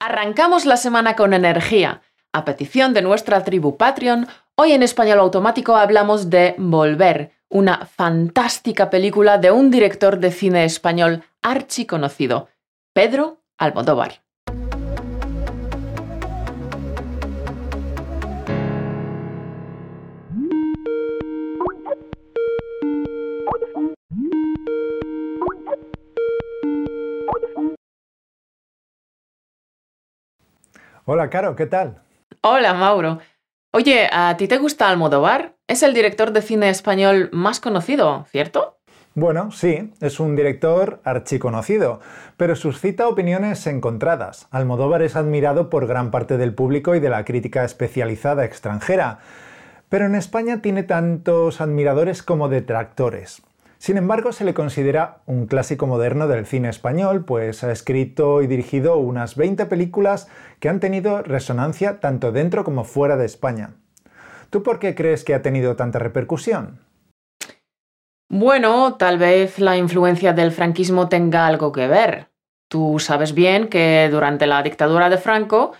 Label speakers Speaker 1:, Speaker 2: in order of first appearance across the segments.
Speaker 1: Arrancamos la semana con energía. A petición de nuestra tribu Patreon, hoy en español automático hablamos de Volver, una fantástica película de un director de cine español archiconocido, Pedro Almodóvar.
Speaker 2: Hola, Caro, ¿qué tal?
Speaker 1: Hola, Mauro. Oye, ¿a ti te gusta Almodóvar? Es el director de cine español más conocido, ¿cierto?
Speaker 2: Bueno, sí, es un director archiconocido, pero suscita opiniones encontradas. Almodóvar es admirado por gran parte del público y de la crítica especializada extranjera, pero en España tiene tantos admiradores como detractores. Sin embargo, se le considera un clásico moderno del cine español, pues ha escrito y dirigido unas 20 películas que han tenido resonancia tanto dentro como fuera de España. ¿Tú por qué crees que ha tenido tanta repercusión?
Speaker 1: Bueno, tal vez la influencia del franquismo tenga algo que ver. Tú sabes bien que durante la dictadura de Franco,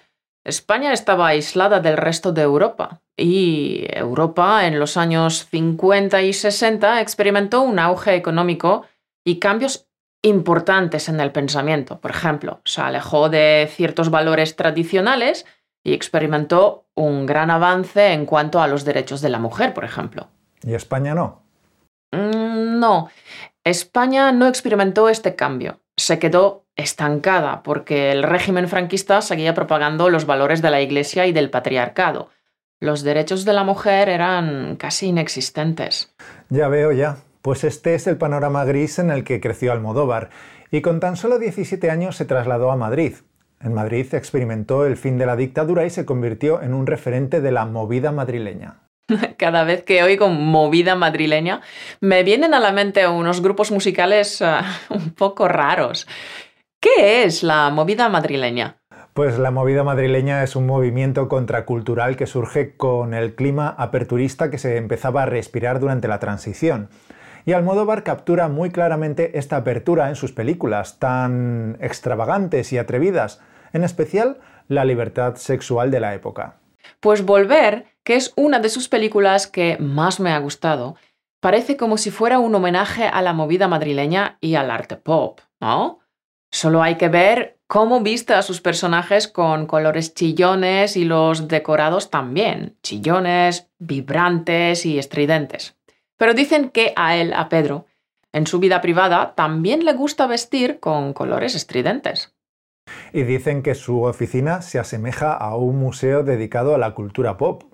Speaker 1: España estaba aislada del resto de Europa y Europa en los años 50 y 60 experimentó un auge económico y cambios importantes en el pensamiento. Por ejemplo, se alejó de ciertos valores tradicionales y experimentó un gran avance en cuanto a los derechos de la mujer, por ejemplo.
Speaker 2: ¿Y España no?
Speaker 1: Mm, no, España no experimentó este cambio. Se quedó estancada porque el régimen franquista seguía propagando los valores de la Iglesia y del patriarcado. Los derechos de la mujer eran casi inexistentes.
Speaker 2: Ya veo, ya. Pues este es el panorama gris en el que creció Almodóvar, y con tan solo 17 años se trasladó a Madrid. En Madrid experimentó el fin de la dictadura y se convirtió en un referente de la movida madrileña.
Speaker 1: Cada vez que oigo movida madrileña, me vienen a la mente unos grupos musicales uh, un poco raros. ¿Qué es la movida madrileña?
Speaker 2: Pues la movida madrileña es un movimiento contracultural que surge con el clima aperturista que se empezaba a respirar durante la transición. Y Almodóvar captura muy claramente esta apertura en sus películas, tan extravagantes y atrevidas, en especial la libertad sexual de la época.
Speaker 1: Pues Volver, que es una de sus películas que más me ha gustado, parece como si fuera un homenaje a la movida madrileña y al arte pop, ¿no? Solo hay que ver cómo viste a sus personajes con colores chillones y los decorados también, chillones, vibrantes y estridentes. Pero dicen que a él, a Pedro, en su vida privada también le gusta vestir con colores estridentes.
Speaker 2: Y dicen que su oficina se asemeja a un museo dedicado a la cultura pop.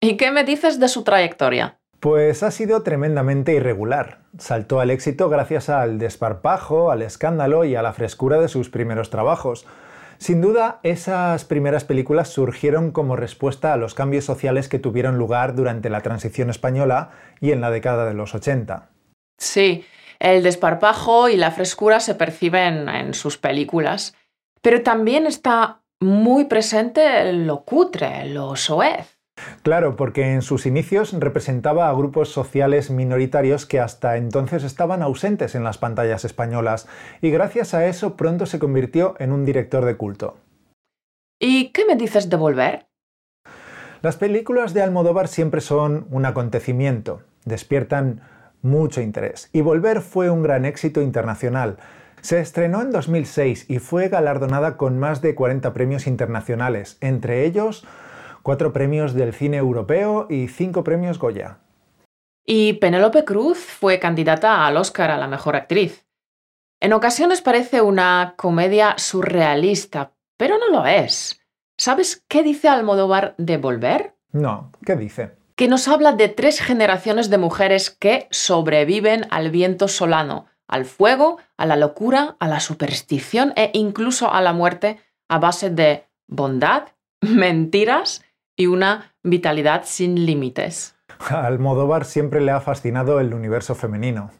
Speaker 1: ¿Y qué me dices de su trayectoria?
Speaker 2: Pues ha sido tremendamente irregular. Saltó al éxito gracias al desparpajo, al escándalo y a la frescura de sus primeros trabajos. Sin duda, esas primeras películas surgieron como respuesta a los cambios sociales que tuvieron lugar durante la transición española y en la década de los 80.
Speaker 1: Sí, el desparpajo y la frescura se perciben en sus películas, pero también está muy presente lo cutre, lo soez.
Speaker 2: Claro, porque en sus inicios representaba a grupos sociales minoritarios que hasta entonces estaban ausentes en las pantallas españolas, y gracias a eso pronto se convirtió en un director de culto.
Speaker 1: ¿Y qué me dices de Volver?
Speaker 2: Las películas de Almodóvar siempre son un acontecimiento, despiertan mucho interés, y Volver fue un gran éxito internacional. Se estrenó en 2006 y fue galardonada con más de 40 premios internacionales, entre ellos cuatro premios del cine europeo y cinco premios Goya.
Speaker 1: Y Penélope Cruz fue candidata al Oscar a la mejor actriz. En ocasiones parece una comedia surrealista, pero no lo es. ¿Sabes qué dice Almodóvar de Volver?
Speaker 2: No, ¿qué dice?
Speaker 1: Que nos habla de tres generaciones de mujeres que sobreviven al viento solano, al fuego, a la locura, a la superstición e incluso a la muerte a base de bondad, mentiras y una vitalidad sin límites.
Speaker 2: Al Almodóvar siempre le ha fascinado el universo femenino.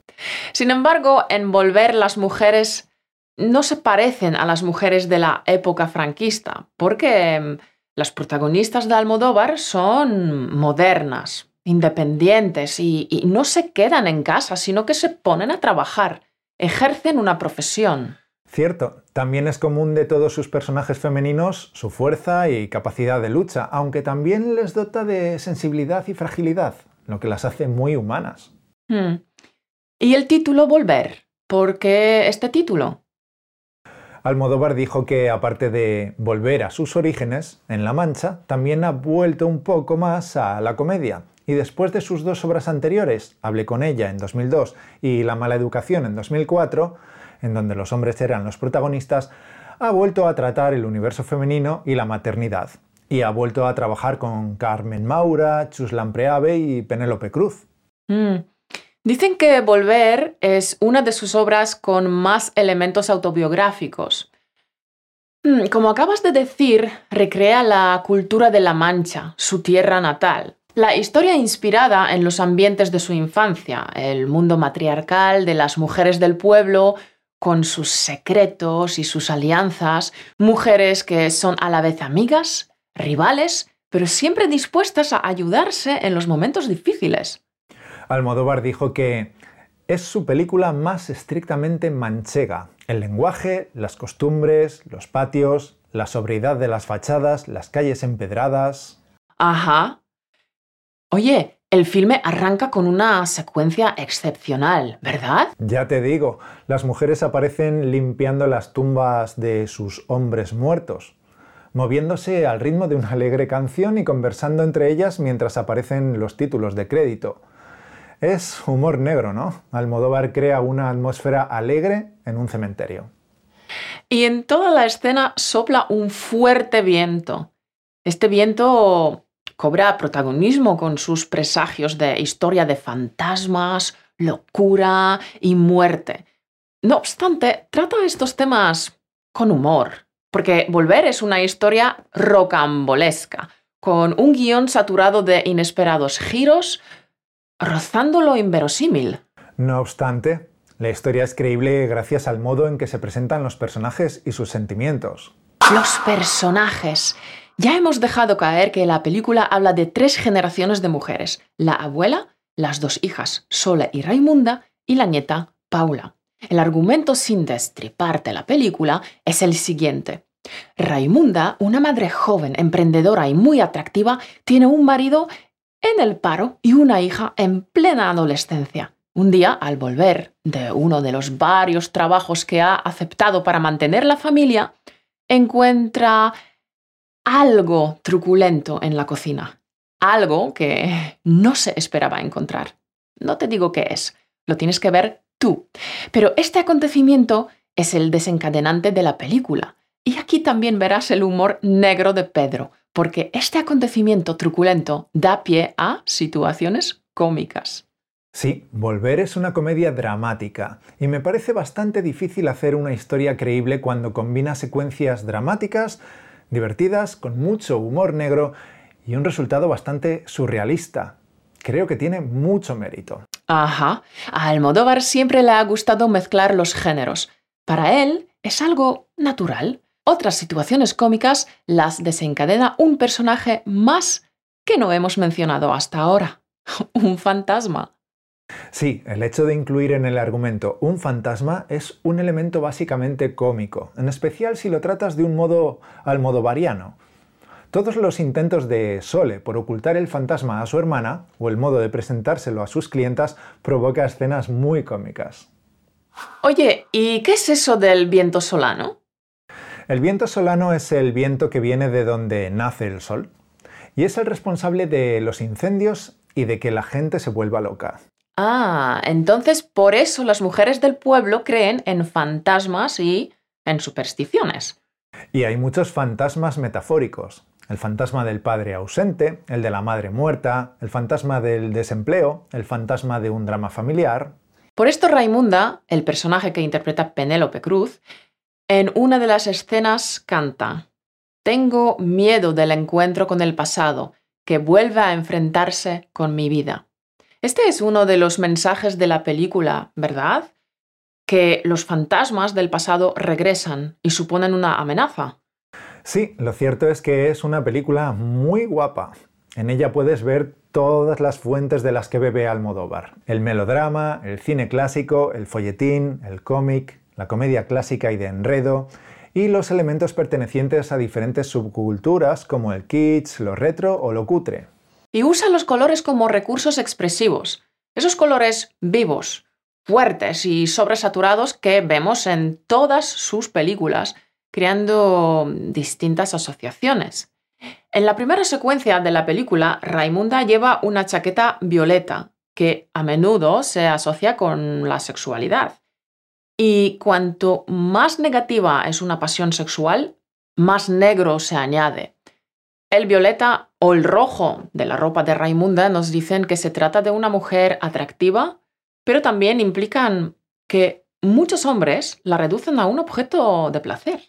Speaker 1: Sin embargo, en Volver las mujeres no se parecen a las mujeres de la época franquista, porque mm, las protagonistas de Almodóvar son modernas, independientes y, y, no se quedan en casa, sino que se ponen a trabajar, ejercen una profesión.
Speaker 2: Cierto, también es común de todos sus personajes femeninos su fuerza y capacidad de lucha, aunque también les dota de sensibilidad y fragilidad, lo que las hace muy humanas.
Speaker 1: Hmm. ¿Y el título Volver? ¿Por qué este título?
Speaker 2: Almodóvar dijo que, aparte de volver a sus orígenes, en La Mancha, también ha vuelto un poco más a la comedia. Y después de sus dos obras anteriores, Hablé con ella en 2002 y La mala educación en 2004, en donde los hombres eran los protagonistas, ha vuelto a tratar el universo femenino y la maternidad. Y ha vuelto a trabajar con Carmen Maura, Chuslan Preave y Penélope Cruz.
Speaker 1: Mm. Dicen que Volver es una de sus obras con más elementos autobiográficos. Mm, como acabas de decir, recrea la cultura de La Mancha, su tierra natal. La historia inspirada en los ambientes de su infancia, el mundo matriarcal de las mujeres del pueblo, con sus secretos y sus alianzas, mujeres que son a la vez amigas, rivales, pero siempre dispuestas a ayudarse en los momentos difíciles.
Speaker 2: Almodóvar dijo que es su película más estrictamente manchega. El lenguaje, las costumbres, los patios, la sobriedad de las fachadas, las calles empedradas.
Speaker 1: Ajá. Oye, el filme arranca con una secuencia excepcional, ¿verdad?
Speaker 2: Ya te digo, las mujeres aparecen limpiando las tumbas de sus hombres muertos, moviéndose al ritmo de una alegre canción y conversando entre ellas mientras aparecen los títulos de crédito. Es humor negro, ¿no? Almodóvar crea una atmósfera alegre en un cementerio.
Speaker 1: Y en toda la escena sopla un fuerte viento. Este viento cobra protagonismo con sus presagios de historia de fantasmas, locura y muerte. No obstante, trata estos temas con humor, porque Volver es una historia rocambolesca, con un guion saturado de inesperados giros, rozando lo inverosímil.
Speaker 2: No obstante, la historia es creíble gracias al modo en que se presentan los personajes y sus sentimientos.
Speaker 1: Los personajes. Ya hemos dejado caer que la película habla de tres generaciones de mujeres, la abuela, las dos hijas, Sole y Raimunda, y la nieta, Paula. El argumento sin destriparte la película es el siguiente. Raimunda, una madre joven, emprendedora y muy atractiva, tiene un marido en el paro y una hija en plena adolescencia. Un día, al volver de uno de los varios trabajos que ha aceptado para mantener la familia, encuentra algo truculento en la cocina. Algo que no se esperaba encontrar. No te digo qué es, lo tienes que ver tú. Pero este acontecimiento es el desencadenante de la película. Y aquí también verás el humor negro de Pedro, porque este acontecimiento truculento da pie a situaciones cómicas.
Speaker 2: Sí, Volver es una comedia dramática, y me parece bastante difícil hacer una historia creíble cuando combina secuencias dramáticas, divertidas, con mucho humor negro y un resultado bastante surrealista. Creo que tiene mucho mérito.
Speaker 1: Ajá, a Almodóvar siempre le ha gustado mezclar los géneros. Para él es algo natural, otras situaciones cómicas las desencadena un personaje más que no hemos mencionado hasta ahora, un fantasma.
Speaker 2: Sí, el hecho de incluir en el argumento un fantasma es un elemento básicamente cómico, en especial si lo tratas de un modo almodovariano. Todos los intentos de Sole por ocultar el fantasma a su hermana, o el modo de presentárselo a sus clientas, provoca escenas muy cómicas.
Speaker 1: Oye, ¿y qué es eso del viento solano?
Speaker 2: El viento solano es el viento que viene de donde nace el sol y es el responsable de los incendios y de que la gente se vuelva loca.
Speaker 1: Ah, entonces por eso las mujeres del pueblo creen en fantasmas y en supersticiones.
Speaker 2: Y hay muchos fantasmas metafóricos. El fantasma del padre ausente, el de la madre muerta, el fantasma del desempleo, el fantasma de un drama familiar.
Speaker 1: Por esto Raimunda, el personaje que interpreta Penélope Cruz, en una de las escenas canta, Tengo miedo del encuentro con el pasado, que vuelva a enfrentarse con mi vida. Este es uno de los mensajes de la película, ¿verdad? Que los fantasmas del pasado regresan y suponen una amenaza.
Speaker 2: Sí, lo cierto es que es una película muy guapa. En ella puedes ver todas las fuentes de las que bebe Almodóvar. El melodrama, el cine clásico, el folletín, el cómic, la comedia clásica y de enredo, y los elementos pertenecientes a diferentes subculturas como el kitsch, lo retro o lo cutre.
Speaker 1: Y usa los colores como recursos expresivos, esos colores vivos, fuertes y sobresaturados que vemos en todas sus películas, creando distintas asociaciones. En la primera secuencia de la película, Raimunda lleva una chaqueta violeta, que a menudo se asocia con la sexualidad. Y cuanto más negativa es una pasión sexual, más negro se añade. El violeta o el rojo de la ropa de Raimunda nos dicen que se trata de una mujer atractiva, pero también implican que muchos hombres la reducen a un objeto de placer.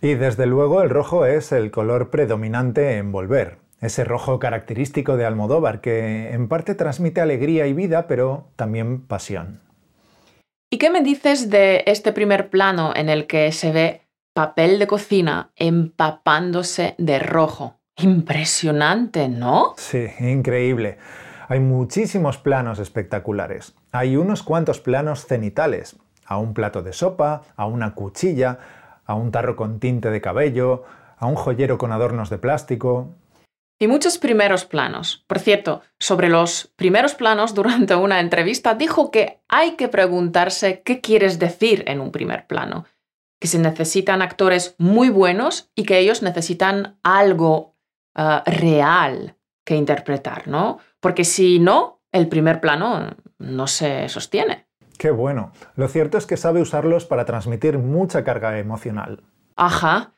Speaker 2: Y desde luego el rojo es el color predominante en Volver, ese rojo característico de Almodóvar que en parte transmite alegría y vida, pero también pasión.
Speaker 1: ¿Y qué me dices de este primer plano en el que se ve papel de cocina empapándose de rojo? Impresionante, ¿no?
Speaker 2: Sí, increíble. Hay muchísimos planos espectaculares. Hay unos cuantos planos cenitales, a un plato de sopa, a una cuchilla, a un tarro con tinte de cabello, a un joyero con adornos de plástico.
Speaker 1: Y muchos primeros planos. Por cierto, sobre los primeros planos durante una entrevista dijo que hay que preguntarse qué quieres decir en un primer plano, que se necesitan actores muy buenos y que ellos necesitan algo ah, real que interpretar, ¿no? Porque si no, el primer plano no se sostiene.
Speaker 2: Qué bueno. Lo cierto es que sabe usarlos para transmitir mucha carga emocional.
Speaker 1: Ajá.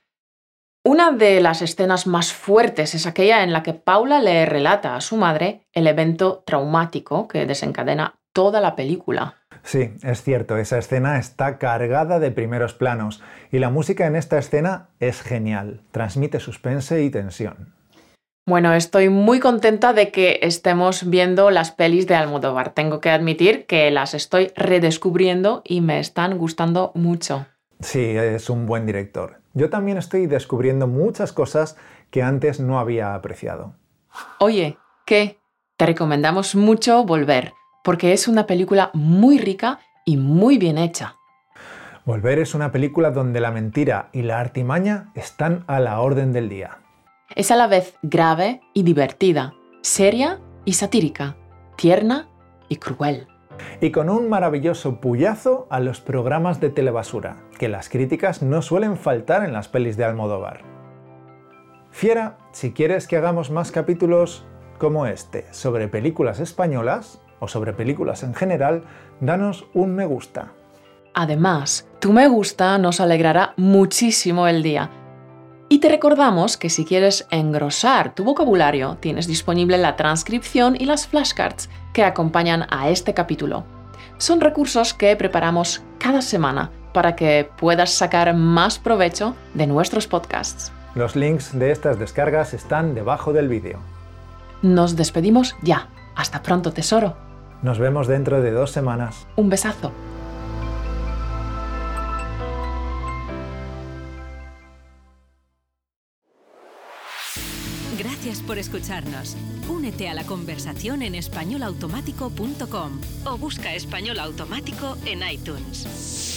Speaker 1: Una de las escenas más fuertes es aquella en la que Paula le relata a su madre el evento traumático que desencadena toda la película.
Speaker 2: Sí, es cierto, esa escena está cargada de primeros planos y la música en esta escena es genial, transmite suspense y tensión.
Speaker 1: Bueno, estoy muy contenta de que estemos viendo las pelis de Almodóvar. Tengo que admitir que las estoy redescubriendo y me están gustando mucho.
Speaker 2: Sí, es un buen director. Yo también estoy descubriendo muchas cosas que antes no había apreciado.
Speaker 1: Oye, ¿qué? Te recomendamos mucho Volver, porque es una película muy rica y muy bien hecha.
Speaker 2: Volver es una película donde la mentira y la artimaña están a la orden del día.
Speaker 1: Es a la vez grave y divertida, seria y satírica, tierna y cruel
Speaker 2: y con un maravilloso puyazo a los programas de telebasura, que las críticas no suelen faltar en las pelis de Almodóvar. Fiera, si quieres que hagamos más capítulos como este sobre películas españolas o sobre películas en general, danos un me gusta.
Speaker 1: Además, tu me gusta nos alegrará muchísimo el día. Y te recordamos que si quieres engrosar tu vocabulario, tienes disponible la transcripción y las flashcards que acompañan a este capítulo. Son recursos que preparamos cada semana para que puedas sacar más provecho de nuestros podcasts.
Speaker 2: Los links de estas descargas están debajo del vídeo.
Speaker 1: Nos despedimos ya. Hasta pronto, tesoro.
Speaker 2: Nos vemos dentro de dos semanas.
Speaker 1: Un besazo.
Speaker 3: Gracias por escucharnos. Únete a la conversación en españolautomático.com o busca español automático en iTunes.